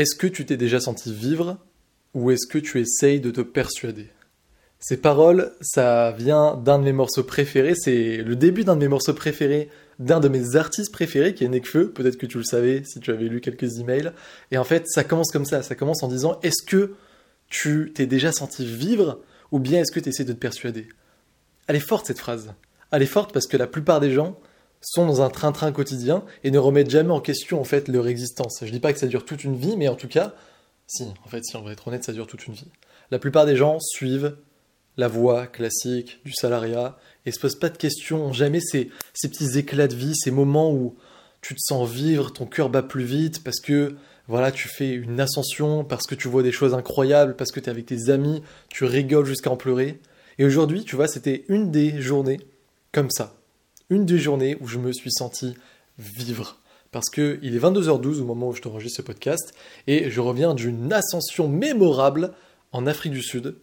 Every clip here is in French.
Est-ce que tu t'es déjà senti vivre ou est-ce que tu essayes de te persuader? Ces paroles, ça vient d'un de mes morceaux préférés, c'est le début d'un de mes morceaux préférés, d'un de mes artistes préférés qui est Nekfeu, peut-être que tu le savais si tu avais lu quelques emails. Et en fait, ça commence comme ça, ça commence en disant est-ce que tu t'es déjà senti vivre ou bien est-ce que tu essaies de te persuader? Elle est forte cette phrase. Elle est forte parce que la plupart des gens sont dans un train-train quotidien et ne remettent jamais en question en fait leur existence. Je dis pas que ça dure toute une vie, mais en tout cas, si, en fait, si on va être honnête, ça dure toute une vie. La plupart des gens suivent la voie classique du salariat et se posent pas de questions, jamais ces, ces petits éclats de vie, ces moments où tu te sens vivre, ton cœur bat plus vite parce que voilà, tu fais une ascension, parce que tu vois des choses incroyables, parce que tu es avec tes amis, tu rigoles jusqu'à en pleurer. Et aujourd'hui, tu vois, c'était une des journées comme ça une des journées où je me suis senti vivre. Parce qu'il est 22h12 au moment où je t'enregistre ce podcast, et je reviens d'une ascension mémorable en Afrique du Sud.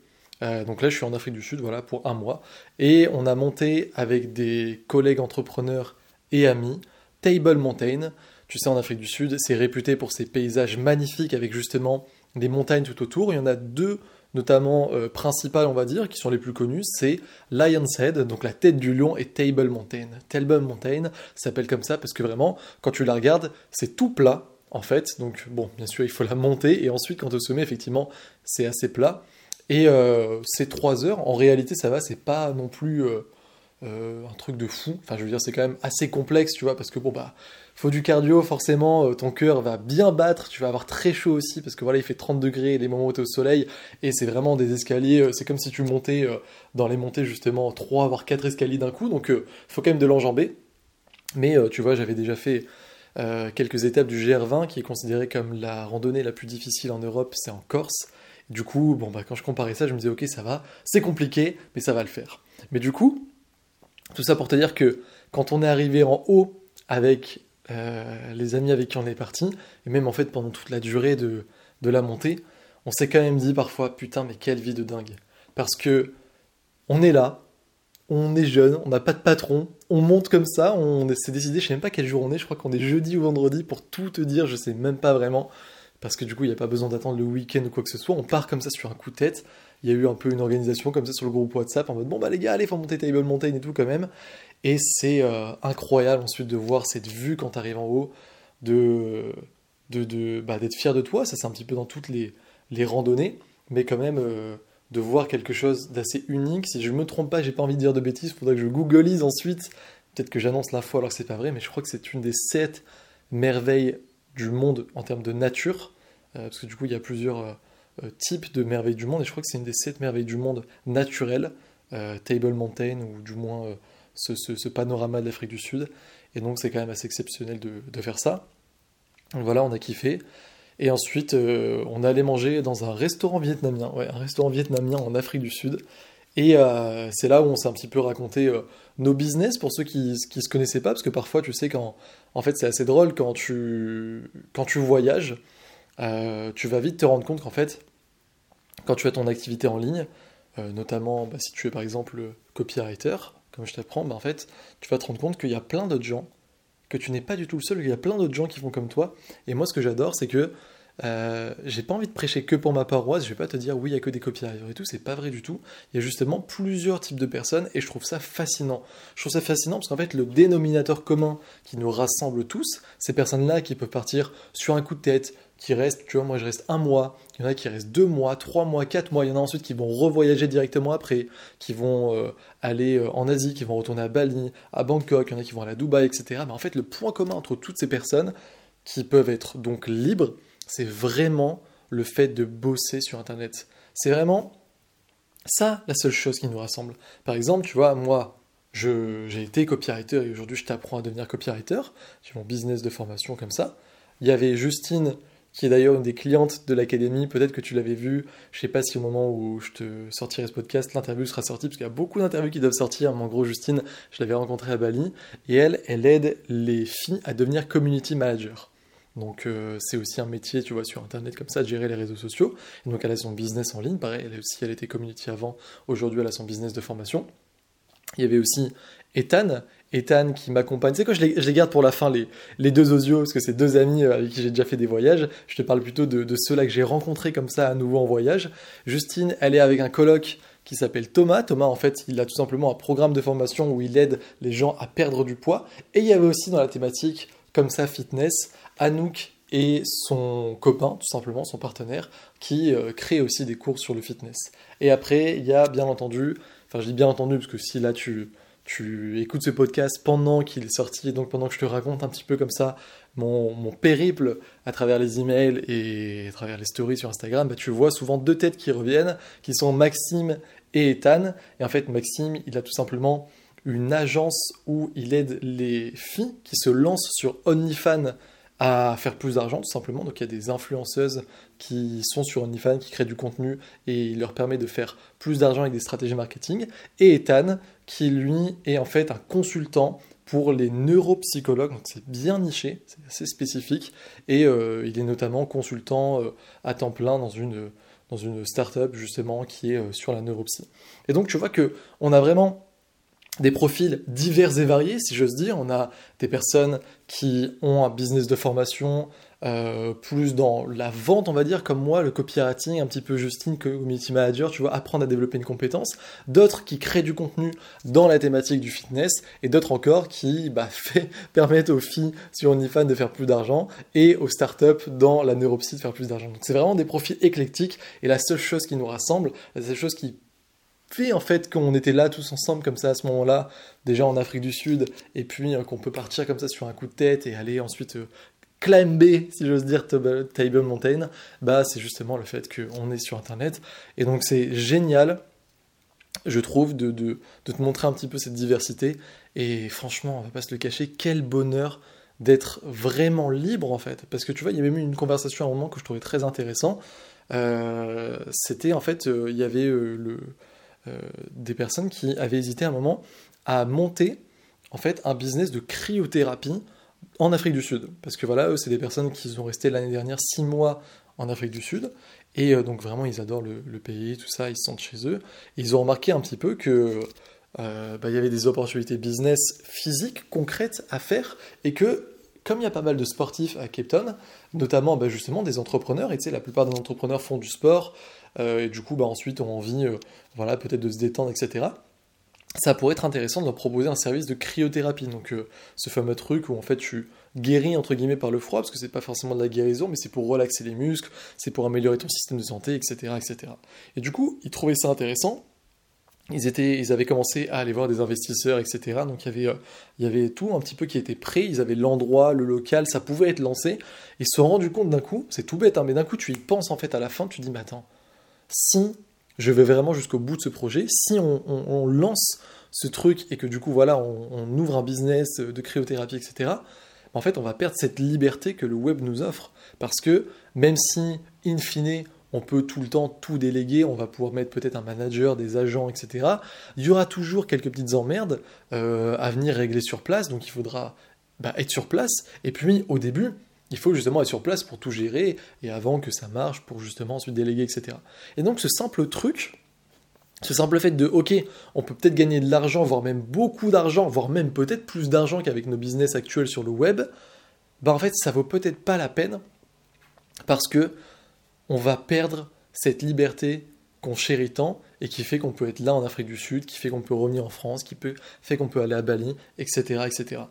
Euh, donc là, je suis en Afrique du Sud, voilà, pour un mois. Et on a monté avec des collègues entrepreneurs et amis Table Mountain. Tu sais, en Afrique du Sud, c'est réputé pour ses paysages magnifiques avec justement des montagnes tout autour. Il y en a deux notamment euh, principales, on va dire, qui sont les plus connues, c'est Lion's Head, donc la tête du lion, et Table Mountain. Table Mountain s'appelle comme ça parce que vraiment, quand tu la regardes, c'est tout plat, en fait. Donc, bon, bien sûr, il faut la monter, et ensuite, quand au sommet, effectivement, c'est assez plat. Et euh, c'est 3 heures. En réalité, ça va, c'est pas non plus euh, un truc de fou. Enfin, je veux dire, c'est quand même assez complexe, tu vois, parce que bon, bah faut du cardio, forcément, euh, ton cœur va bien battre, tu vas avoir très chaud aussi, parce que voilà, il fait 30 degrés les moments où tu es au soleil, et c'est vraiment des escaliers, euh, c'est comme si tu montais euh, dans les montées justement 3 voire 4 escaliers d'un coup, donc faut quand même de l'enjamber. Mais tu vois, j'avais déjà fait quelques étapes du GR20, qui est considéré comme la randonnée la plus difficile en Europe, c'est en Corse. Du coup, bon, bah, quand je comparais ça, je me disais, ok, ça va, c'est compliqué, mais ça va le faire. Mais du coup, tout ça pour te dire que quand on est arrivé en haut avec euh, les amis avec qui on est parti, et même en fait pendant toute la durée de, la montée, on s'est quand même dit parfois putain mais quelle vie de dingue. Parce que on est là, on est jeune, on n'a pas de patron, on monte comme ça, on s'est décidé, je sais même pas quel jour on est, je crois qu'on est jeudi ou vendredi pour tout te dire, je sais même pas vraiment, parce que du coup il n'y a pas besoin d'attendre le week-end ou quoi que ce soit, on part comme ça sur un coup de tête, il y a eu un peu une organisation comme ça sur le groupe WhatsApp en mode bon bah les gars allez faut monter Table Mountain et tout quand même. Et c'est euh, incroyable ensuite de voir cette vue quand tu arrives en haut de bah, d'être fier de toi. Ça c'est un petit peu dans toutes les, les randonnées. Mais quand même euh, de voir quelque chose d'assez unique. Si je me trompe pas j'ai pas envie de dire de bêtises. Faudrait que je googleise ensuite. Peut-être que j'annonce l'info alors que c'est pas vrai mais je crois que c'est une des sept merveilles du monde en termes de nature euh, parce que du coup il y a plusieurs euh, type de merveille du monde, et je crois que c'est une des sept merveilles du monde naturelles, euh, Table Mountain, ou du moins euh, ce, panorama de l'Afrique du Sud, et donc c'est quand même assez exceptionnel de, faire ça. Voilà, on a kiffé. Et ensuite, on allait manger dans un restaurant vietnamien, ouais, un restaurant vietnamien en Afrique du Sud. Et c'est là où on s'est un petit peu raconté nos business pour ceux qui ne se connaissaient pas, parce que parfois, tu sais, quand, en fait, c'est assez drôle quand tu, quand tu voyages, tu vas vite te rendre compte qu'en fait, quand tu as ton activité en ligne, euh, notamment bah, si tu es par exemple copywriter, comme je t'apprends, bah, en fait, tu vas te rendre compte qu'il y a plein d'autres gens, que tu n'es pas du tout le seul, qu'il y a plein d'autres gens qui font comme toi. Et moi, ce que j'adore, c'est que euh, j'ai pas envie de prêcher que pour ma paroisse, je vais pas te dire oui, il y a que des copywriters et tout, c'est pas vrai du tout. Il y a justement plusieurs types de personnes et je trouve ça fascinant. Je trouve ça fascinant parce qu'en fait, le dénominateur commun qui nous rassemble tous, ces personnes-là qui peuvent partir sur un coup de tête, qui restent, tu vois, moi je reste un mois, il y en a qui restent deux mois, trois mois, quatre mois, il y en a ensuite qui vont revoyager directement après, qui vont euh, aller euh, en Asie, qui vont retourner à Bali, à Bangkok, il y en a qui vont à Dubaï, etc. Mais en fait, le point commun entre toutes ces personnes, qui peuvent être donc libres, c'est vraiment le fait de bosser sur Internet. C'est vraiment ça la seule chose qui nous rassemble. Par exemple, tu vois, moi, j'ai été copywriter et aujourd'hui je t'apprends à devenir copywriter. J'ai mon business de formation comme ça. Il y avait Justine qui est d'ailleurs une des clientes de l'académie. Peut-être que tu l'avais vu. Je sais pas si au moment où je te sortirai ce podcast, l'interview sera sortie, parce qu'il y a beaucoup d'interviews qui doivent sortir. Mais en gros, Justine, je l'avais rencontrée à Bali, et elle, elle aide les filles à devenir community manager. Donc euh, c'est aussi un métier, tu vois, sur Internet comme ça, de gérer les réseaux sociaux. Et donc elle a son business en ligne, pareil, elle elle était community avant, aujourd'hui elle a son business de formation. Il y avait aussi Ethan. Ethan qui m'accompagne. Tu sais quoi, je les, garde pour la fin, les, les deux osios, parce que c'est deux amis euh, avec qui j'ai déjà fait des voyages. Je te parle plutôt de, de ceux-là que j'ai rencontrés comme ça à nouveau en voyage. Justine, elle est avec un coloc qui s'appelle Thomas. Thomas, en fait, il a tout simplement un programme de formation où il aide les gens à perdre du poids. Et il y avait aussi dans la thématique, comme ça, fitness, Anouk et son copain, tout simplement, son partenaire, qui euh, crée aussi des cours sur le fitness. Et après, il y a bien entendu, enfin je dis bien entendu, parce que si là tu, tu écoutes ce podcast pendant qu'il est sorti, donc pendant que je te raconte un petit peu comme ça mon, mon périple à travers les emails et à travers les stories sur Instagram, bah, tu vois souvent deux têtes qui reviennent, qui sont Maxime et Ethan. Et en fait, Maxime, il a tout simplement une agence où il aide les filles qui se lancent sur OnlyFans à faire plus d'argent tout simplement. Donc il y a des influenceuses qui sont sur OnlyFans, qui créent du contenu et il leur permet de faire plus d'argent avec des stratégies marketing. Et Ethan, qui lui est en fait un consultant pour les neuropsychologues, donc c'est bien niché, c'est assez spécifique, et euh, il est notamment consultant euh, à temps plein dans une, dans une start-up justement qui est euh, sur la neuropsy. Et donc tu vois que on a vraiment des profils divers et variés, si j'ose dire. On a des personnes qui ont un business de formation euh, plus dans la vente, on va dire, comme moi, le copywriting, un petit peu Justine, community manager, tu vois, apprendre à développer une compétence. D'autres qui créent du contenu dans la thématique du fitness, et d'autres encore qui bah, fait, permettent aux filles sur OnlyFans de faire plus d'argent et aux startups dans la neuropsy de faire plus d'argent. Donc c'est vraiment des profils éclectiques, et la seule chose qui nous rassemble, la seule chose qui fait en fait qu'on était là tous ensemble comme ça à ce moment-là, déjà en Afrique du Sud, et puis euh, qu'on peut partir comme ça sur un coup de tête et aller ensuite euh, climber, si j'ose dire, Table Mountain, bah c'est justement le fait qu'on est sur Internet. Et donc c'est génial, je trouve, de, te montrer un petit peu cette diversité. Et franchement, on va pas se le cacher, quel bonheur d'être vraiment libre en fait. Parce que tu vois, il y avait même une conversation à un moment que je trouvais très intéressant. Euh, C'était en fait, il y avait le des personnes qui avaient hésité un moment à monter en fait un business de cryothérapie en Afrique du Sud. Parce que voilà, eux, c'est des personnes qui sont restées l'année dernière six mois en Afrique du Sud. Et euh, donc vraiment, ils adorent le, pays, tout ça, ils se sentent chez eux. ils ont remarqué un petit peu que euh, bah, il y avait des opportunités business physiques, concrètes à faire, et que comme il y a pas mal de sportifs à Cape Town, notamment bah, justement des entrepreneurs, et tu sais, la plupart des entrepreneurs font du sport, euh, et du coup, bah, ensuite, ont envie, euh, voilà, peut-être de se détendre, etc. Ça pourrait être intéressant de leur proposer un service de cryothérapie, donc euh, ce fameux truc où en fait tu guéris entre guillemets par le froid, parce que c'est pas forcément de la guérison, mais c'est pour relaxer les muscles, c'est pour améliorer ton système de santé, etc., etc. Et du coup, ils trouvaient ça intéressant, ils, étaient, ils avaient commencé à aller voir des investisseurs, etc. Donc il y, avait, il y avait tout un petit peu qui était prêt, ils avaient l'endroit, le local, ça pouvait être lancé. Ils se sont rendus compte d'un coup, c'est tout bête, hein, mais d'un coup tu y penses en fait à la fin, tu dis, mais attends, si je vais vraiment jusqu'au bout de ce projet, si on, lance ce truc et que du coup, voilà, on, ouvre un business de cryothérapie, etc., en fait, on va perdre cette liberté que le web nous offre. Parce que même si, in fine, on peut tout le temps tout déléguer, on va pouvoir mettre peut-être un manager, des agents, etc., il y aura toujours quelques petites emmerdes euh, à venir régler sur place, donc il faudra bah, être sur place. Et puis, au début, il faut justement être sur place pour tout gérer et avant que ça marche pour justement ensuite déléguer, etc. Et donc ce simple truc, ce simple fait de, ok, on peut peut-être gagner de l'argent, voire même beaucoup d'argent, voire même peut-être plus d'argent qu'avec nos business actuels sur le web, bah en fait ça vaut peut-être pas la peine parce que on va perdre cette liberté qu'on chérit tant et qui fait qu'on peut être là en Afrique du Sud, qui fait qu'on peut revenir en France, qui peut, fait qu'on peut aller à Bali, etc., etc.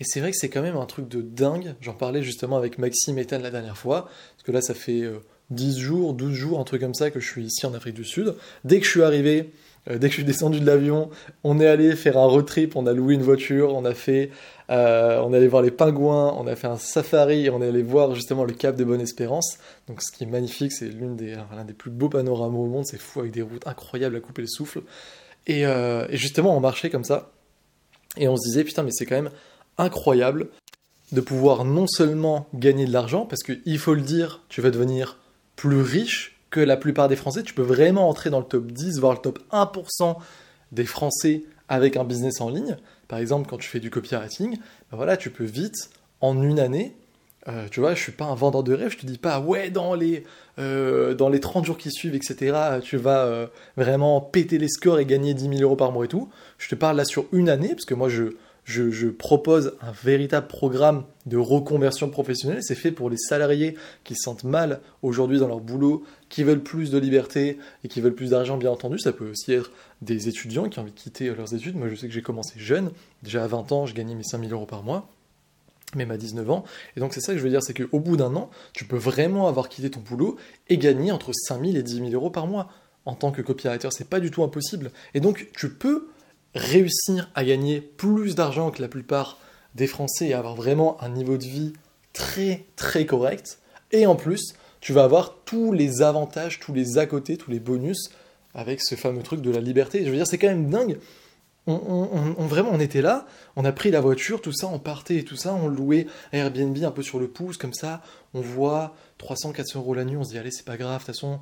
Et c'est vrai que c'est quand même un truc de dingue. J'en parlais justement avec Maxime Ethan la dernière fois, parce que là, ça fait 10 euh, jours, 12 jours, un truc comme ça, que je suis ici en Afrique du Sud. Dès que je suis arrivé, euh, dès que je suis descendu de l'avion, on est allé faire un road trip, on a loué une voiture, on a fait, euh, on est allé voir les pingouins, on a fait un safari, on est allé voir justement le Cap de Bonne-Espérance. Donc ce qui est magnifique, c'est des, l'un des plus beaux panoramas au monde, c'est fou avec des routes incroyables à couper le souffle. Et, et justement, on marchait comme ça, et on se disait putain, mais c'est quand même incroyable de pouvoir non seulement gagner de l'argent, parce qu'il faut le dire, tu vas devenir plus riche que la plupart des Français, tu peux vraiment entrer dans le top 10, voire le top 1% des Français avec un business en ligne. Par exemple, quand tu fais du copywriting, ben voilà, tu peux vite, en une année, Euh, tu vois, je suis pas un vendeur de rêve, je te dis pas, ouais, dans les, euh, dans les 30 jours qui suivent, etc., tu vas euh, vraiment péter les scores et gagner 10 000 euros par mois et tout. Je te parle là sur une année, parce que moi, je, je, propose un véritable programme de reconversion professionnelle. C'est fait pour les salariés qui se sentent mal aujourd'hui dans leur boulot, qui veulent plus de liberté et qui veulent plus d'argent, bien entendu. Ça peut aussi être des étudiants qui ont envie de quitter leurs études. Moi, je sais que j'ai commencé jeune. Déjà à 20 ans, je gagnais mes 5000 euros par mois même à 19 ans. Et donc c'est ça que je veux dire, c'est qu'au bout d'un an, tu peux vraiment avoir quitté ton boulot et gagner entre 5000 et 10 000 euros par mois. En tant que copywriter, c'est pas du tout impossible. Et donc tu peux réussir à gagner plus d'argent que la plupart des Français et avoir vraiment un niveau de vie très très correct. Et en plus, tu vas avoir tous les avantages, tous les à côté, tous les bonus avec ce fameux truc de la liberté. Je veux dire, c'est quand même dingue. On, vraiment, on était là, on a pris la voiture, tout ça, on partait et tout ça, on louait Airbnb un peu sur le pouce, comme ça, on voit 300, 400 euros la nuit, on se dit, allez, c'est pas grave, de toute façon,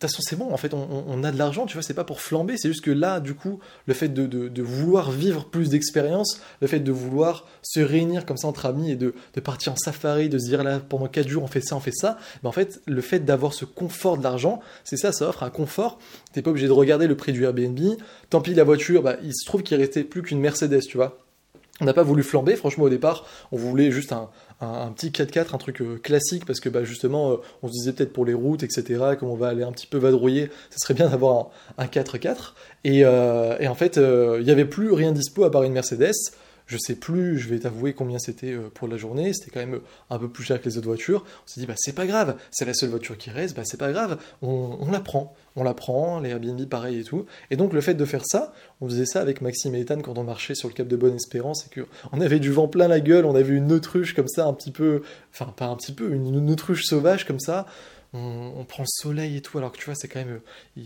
toute façon, c'est bon, en fait, on, a de l'argent, tu vois, c'est pas pour flamber, c'est juste que là, du coup, le fait de, vouloir vivre plus d'expérience, le fait de vouloir se réunir comme ça entre amis et de, partir en safari, de se dire là, pendant 4 jours, on fait ça, on fait ça, ben en fait, le fait d'avoir ce confort de l'argent, c'est ça, ça offre un confort. T'es pas obligé de regarder le prix du Airbnb, tant pis, la voiture, bah, il se trouve qu'il restait plus qu'une Mercedes, tu vois. On n'a pas voulu flamber, franchement, au départ, on voulait juste un, petit 4x4, un truc euh, classique, parce que bah, justement, euh, on se disait peut-être pour les routes, etc., comme on va aller un petit peu vadrouiller, ce serait bien d'avoir un, 4x4. Et, euh, et, en fait, il n'y avait plus rien dispo à part une Mercedes. Je sais plus, je vais t'avouer combien c'était euh, pour la journée, c'était quand même euh, un peu plus cher que les autres voitures. On s'est dit, bah c'est pas grave, c'est la seule voiture qui reste, bah c'est pas grave, on, la prend, on la prend, les Airbnb pareil et tout. Et donc le fait de faire ça, on faisait ça avec Maxime et Ethan quand on marchait sur le cap de Bonne-Espérance et qu'on avait du vent plein la gueule, on avait une autruche comme ça, un petit peu, enfin pas un petit peu, une, autruche sauvage comme ça on, prend le soleil et tout, alors que tu vois, c'est quand même.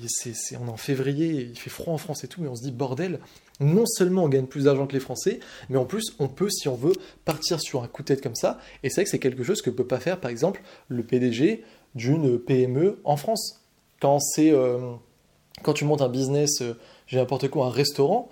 c'est, on est en février, il fait froid en France et tout, mais on se dit, bordel, non seulement on gagne plus d'argent que les Français, mais en plus, on peut, si on veut, partir sur un coup de tête comme ça. Et c'est vrai que c'est quelque chose que peut pas faire, par exemple, le PDG d'une PME en France. Quand c'est. Euh, quand tu montes un business, euh, j'ai n'importe quoi, un restaurant,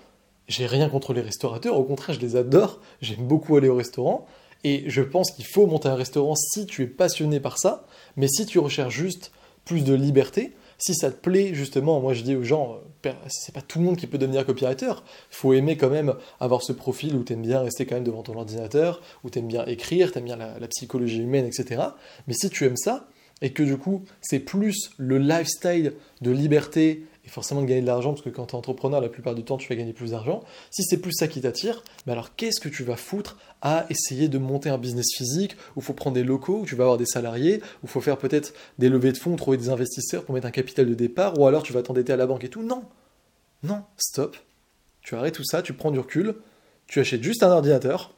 j'ai rien contre les restaurateurs, au contraire, je les adore, j'aime beaucoup aller au restaurant. Et je pense qu'il faut monter un restaurant si tu es passionné par ça, mais si tu recherches juste plus de liberté, si ça te plaît justement, moi je dis aux gens, euh, c'est pas tout le monde qui peut devenir copywriter, il faut aimer quand même avoir ce profil où tu aimes bien rester quand même devant ton ordinateur, où tu aimes bien écrire, tu aimes bien la psychologie humaine, etc. Mais si tu aimes ça, et que du coup c'est plus le lifestyle de liberté et forcément de gagner de l'argent, parce que quand tu es entrepreneur, la plupart du temps, tu vas gagner plus d'argent. Si c'est plus ça qui t'attire, mais alors qu'est-ce que tu vas foutre à essayer de monter un business physique, où il faut prendre des locaux, où tu vas avoir des salariés, où il faut faire peut-être des levées de fonds, trouver des investisseurs pour mettre un capital de départ, ou alors tu vas t'endetter à la banque et tout Non Non, stop. Tu arrêtes tout ça, tu prends du recul, tu achètes juste un ordinateur,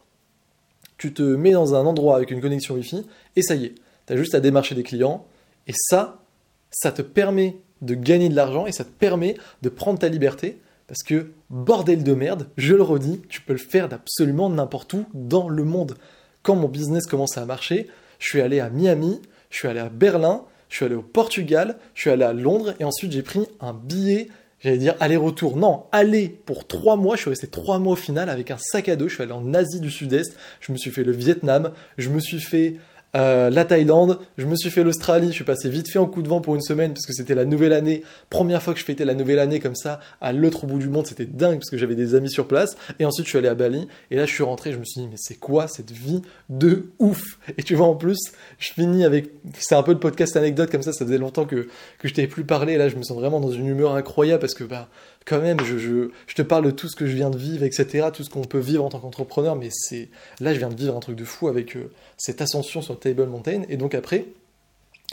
tu te mets dans un endroit avec une connexion Wi-Fi, et ça y est, tu as juste à démarcher des clients, et ça, ça te permet de gagner de l'argent et ça te permet de prendre ta liberté parce que, bordel de merde, je le redis, tu peux le faire d'absolument n'importe où dans le monde. Quand mon business commençait à marcher, je suis allé à Miami, je suis allé à Berlin, je suis allé au Portugal, je suis allé à Londres et ensuite j'ai pris un billet, j'allais dire aller-retour. Non, aller pour trois mois, je suis resté trois mois au final avec un sac à dos, je suis allé en Asie du Sud-Est, je me suis fait le Vietnam, je me suis fait euh, la Thaïlande, je me suis fait l'Australie, je suis passé vite fait en coup de vent pour une semaine parce que c'était la nouvelle année, première fois que je fêtais la nouvelle année comme ça à l'autre bout du monde, c'était dingue parce que j'avais des amis sur place. Et ensuite je suis allé à Bali et là je suis rentré, je me suis dit mais c'est quoi cette vie de ouf? Et tu vois en plus, je finis avec c'est un peu de podcast anecdote comme ça, ça faisait longtemps que que je t'avais plus parlé et là je me sens vraiment dans une humeur incroyable parce que bah quand même, je, te parle de tout ce que je viens de vivre, etc., tout ce qu'on peut vivre en tant qu'entrepreneur, mais c'est là, je viens de vivre un truc de fou avec euh, cette ascension sur Table Mountain. Et donc après,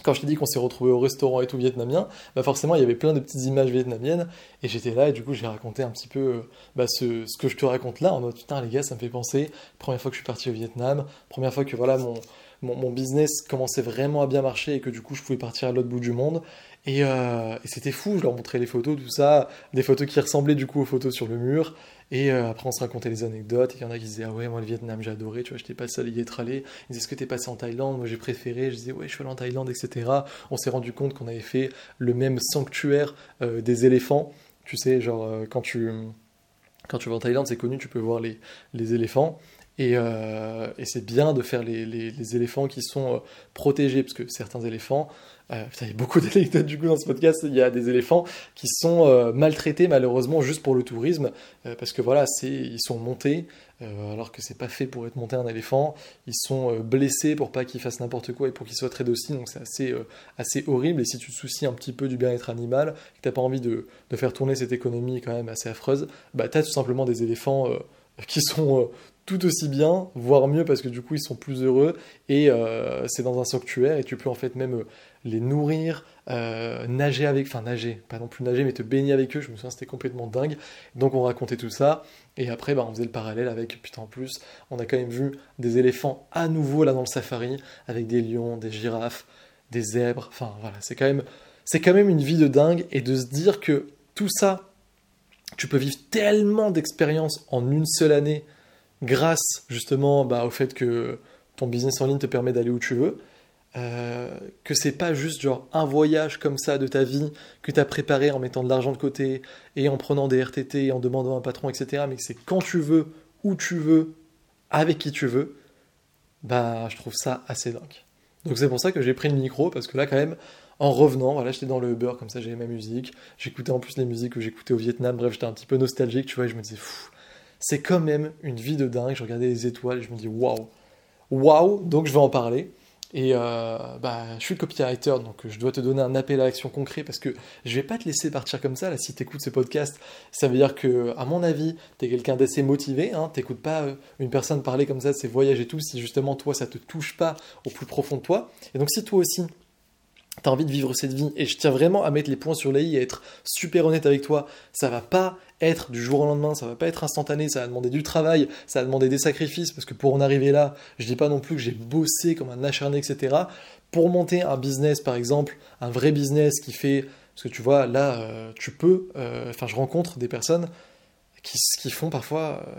quand je t'ai dit qu'on s'est retrouvé au restaurant et tout vietnamien, bah forcément il y avait plein de petites images vietnamiennes et j'étais là et du coup j'ai raconté un petit peu euh, bah ce, que je te raconte là en mode putain les gars ça me fait penser première fois que je suis parti au Vietnam, première fois que voilà mon business commençait vraiment à bien marcher et que du coup je pouvais partir à l'autre bout du monde euh, et, c'était fou, je leur montrais les photos, tout ça, des photos qui ressemblaient du coup aux photos sur le mur. Et euh, après, on se racontait les anecdotes. Il y en a qui disaient Ah ouais, moi le Vietnam, j'ai adoré, tu vois, j'étais passé à y être allé. Ils disaient Est-ce que t'es passé en Thaïlande? Moi j'ai préféré. Je disais Ouais, je suis allé en Thaïlande, etc. On s'est rendu compte qu'on avait fait le même sanctuaire euh, des éléphants. Tu sais, genre, quand, tu, quand tu vas en Thaïlande, c'est connu, tu peux voir les, les éléphants. Et, euh, et c'est bien de faire les, éléphants qui sont euh, protégés, parce que certains éléphants, euh, putain, il y a beaucoup d'anecdotes du coup dans ce podcast, il y a des éléphants qui sont euh, maltraités malheureusement juste pour le tourisme, parce que voilà, ils sont montés, alors que c'est pas fait pour être monté un éléphant, ils sont blessés pour pas qu'ils fassent n'importe quoi et pour qu'ils soient très dociles, donc c'est assez, assez horrible, et si tu te soucies un petit peu du bien-être animal, que t'as pas envie de, de faire tourner cette économie quand même assez affreuse, bah t'as tout simplement des éléphants qui sont tout aussi bien, voire mieux parce que du coup ils sont plus heureux. Et euh, c'est dans un sanctuaire et tu peux en fait même euh, les nourrir, euh, nager avec, enfin nager, pas non plus nager mais te baigner avec eux, je me souviens c'était complètement dingue. Donc on racontait tout ça. Et après bah, on faisait le parallèle avec, putain en plus on a quand même vu des éléphants à nouveau là dans le safari avec des lions, des girafes, des zèbres, enfin voilà c'est quand même c'est quand même une vie de dingue. Et de se dire que tout ça tu peux vivre tellement d'expériences en une seule année grâce justement bah, au fait que ton business en ligne te permet d'aller où tu veux, euh, que c'est pas juste genre un voyage comme ça de ta vie que tu as préparé en mettant de l'argent de côté et en prenant des RTT et en demandant un patron, etc. Mais que c'est quand tu veux, où tu veux, avec qui tu veux, bah je trouve ça assez dingue. Donc c'est pour ça que j'ai pris le micro, parce que là quand même, en revenant, voilà, j'étais dans le Uber, comme ça j'avais ma musique, j'écoutais en plus les musiques que j'écoutais au Vietnam, bref, j'étais un petit peu nostalgique, tu vois, et je me disais, fou, c'est quand même une vie de dingue. Je regardais les étoiles et je me dis waouh, waouh, donc je vais en parler. Et euh, bah, je suis le copywriter, donc je dois te donner un appel à l'action concret parce que je vais pas te laisser partir comme ça. Là, si tu écoutes ce podcast, ça veut dire que, à mon avis, tu es quelqu'un d'assez motivé. Hein, tu pas euh, une personne parler comme ça de ses voyages et tout, si justement toi, ça te touche pas au plus profond de toi. Et donc, si toi aussi, tu as envie de vivre cette vie, et je tiens vraiment à mettre les points sur les i et être super honnête avec toi, ça va pas être du jour au lendemain, ça va pas être instantané, ça va demander du travail, ça va demander des sacrifices, parce que pour en arriver là, je dis pas non plus que j'ai bossé comme un acharné, etc. Pour monter un business, par exemple, un vrai business qui fait, parce que tu vois, là, euh, tu peux, euh, enfin, je rencontre des personnes qui, qui font parfois euh,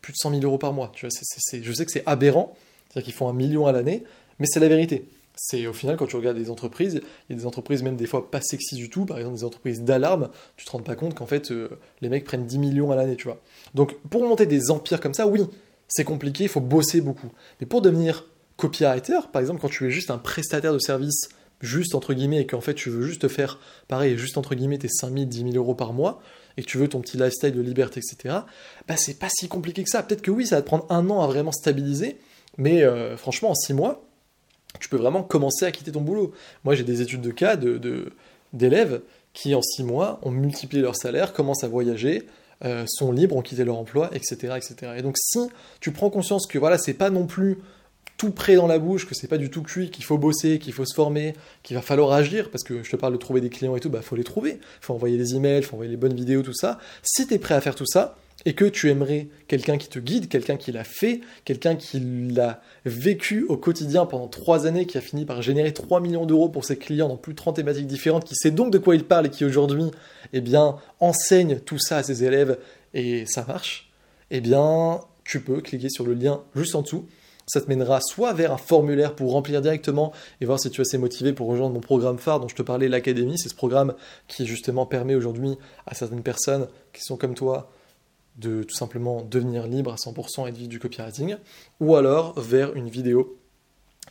plus de 100 000 euros par mois. Tu vois, c'est, je sais que c'est aberrant, c'est-à-dire qu'ils font un million à l'année, mais c'est la vérité c'est au final quand tu regardes des entreprises, il y a des entreprises même des fois pas sexy du tout, par exemple des entreprises d'alarme, tu te rends pas compte qu'en fait euh, les mecs prennent 10 millions à l'année, tu vois. Donc pour monter des empires comme ça, oui, c'est compliqué, il faut bosser beaucoup. Mais pour devenir copywriter, par exemple quand tu es juste un prestataire de service, juste entre guillemets, et qu'en fait tu veux juste faire, pareil, juste entre guillemets tes 5 000, 10 000 euros par mois, et que tu veux ton petit lifestyle de liberté, etc., bah c'est pas si compliqué que ça. Peut-être que oui, ça va te prendre un an à vraiment stabiliser, mais euh, franchement en 6 mois, tu peux vraiment commencer à quitter ton boulot. Moi, j'ai des études de cas d'élèves de, qui, en six mois, ont multiplié leur salaire, commencent à voyager, euh, sont libres, ont quitté leur emploi, etc., etc. Et donc, si tu prends conscience que voilà, c'est pas non plus tout prêt dans la bouche, que c'est pas du tout cuit, qu'il faut bosser, qu'il faut se former, qu'il va falloir agir, parce que je te parle de trouver des clients et tout, bah faut les trouver, faut envoyer des emails, faut envoyer les bonnes vidéos, tout ça. Si tu es prêt à faire tout ça, et que tu aimerais quelqu'un qui te guide, quelqu'un qui l'a fait, quelqu'un qui l'a vécu au quotidien pendant trois années, qui a fini par générer 3 millions d'euros pour ses clients dans plus de 30 thématiques différentes, qui sait donc de quoi il parle et qui aujourd'hui eh bien, enseigne tout ça à ses élèves et ça marche, eh bien, tu peux cliquer sur le lien juste en dessous. Ça te mènera soit vers un formulaire pour remplir directement et voir si tu es assez motivé pour rejoindre mon programme phare dont je te parlais, l'Académie. C'est ce programme qui justement permet aujourd'hui à certaines personnes qui sont comme toi de tout simplement devenir libre à 100% et de vivre du copywriting, ou alors vers une vidéo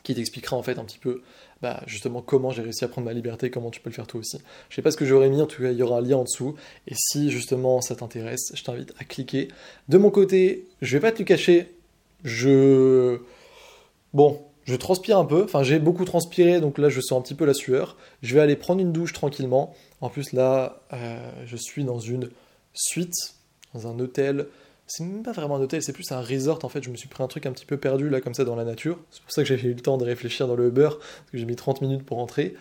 qui t'expliquera en fait un petit peu bah, justement comment j'ai réussi à prendre ma liberté, comment tu peux le faire toi aussi. Je sais pas ce que j'aurais mis, en tout cas il y aura un lien en dessous, et si justement ça t'intéresse, je t'invite à cliquer. De mon côté, je vais pas te le cacher, je... Bon, je transpire un peu, enfin j'ai beaucoup transpiré, donc là je sens un petit peu la sueur. Je vais aller prendre une douche tranquillement. En plus là, euh, je suis dans une suite dans un hôtel. C'est même pas vraiment un hôtel, c'est plus un resort en fait. Je me suis pris un truc un petit peu perdu là, comme ça, dans la nature. C'est pour ça que j'ai eu le temps de réfléchir dans le Uber, parce que j'ai mis 30 minutes pour rentrer.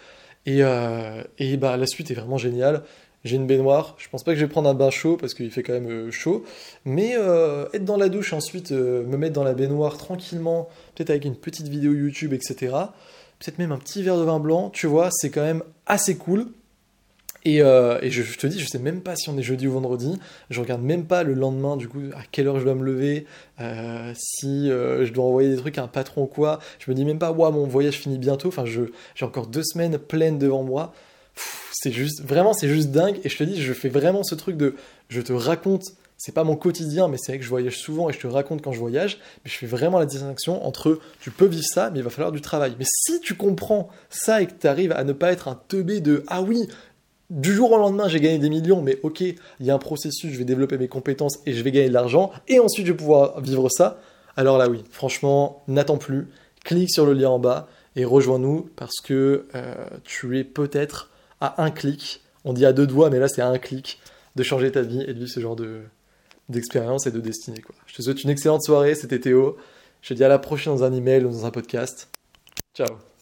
Et, euh, et bah, la suite est vraiment géniale. J'ai une baignoire. Je pense pas que je vais prendre un bain chaud parce qu'il fait quand même euh, chaud. Mais euh, être dans la douche, ensuite me mettre dans la baignoire tranquillement, peut-être avec une petite vidéo YouTube, etc. Peut-être même un petit verre de vin blanc, tu vois, c'est quand même assez cool. Et, euh, je, te dis, je sais même pas si on est jeudi ou vendredi. Je regarde même pas le lendemain, du coup, à quelle heure je dois me lever, euh, si euh, je dois envoyer des trucs à un patron ou quoi. Je me dis même pas, ouais, mon voyage finit bientôt. Enfin, j'ai encore deux semaines pleines devant moi. C'est juste, vraiment, c'est juste dingue. Et je te dis, je fais vraiment ce truc de, je te raconte c'est pas mon quotidien, mais c'est vrai que je voyage souvent et je te raconte quand je voyage, mais je fais vraiment la distinction entre tu peux vivre ça, mais il va falloir du travail. Mais si tu comprends ça et que tu arrives à ne pas être un teubé de ah oui, du jour au lendemain, j'ai gagné des millions, mais ok, il y a un processus, je vais développer mes compétences et je vais gagner de l'argent, et ensuite je vais pouvoir vivre ça. Alors là, oui, franchement, n'attends plus, clique sur le lien en bas et rejoins-nous parce que euh, tu es peut-être à un clic, on dit à deux doigts, mais là c'est à un clic, de changer ta vie et de vivre ce genre de, d'expérience et de destinée. Je te souhaite une excellente soirée, c'était Théo. Je te dis à la prochaine dans un email ou dans un podcast. Ciao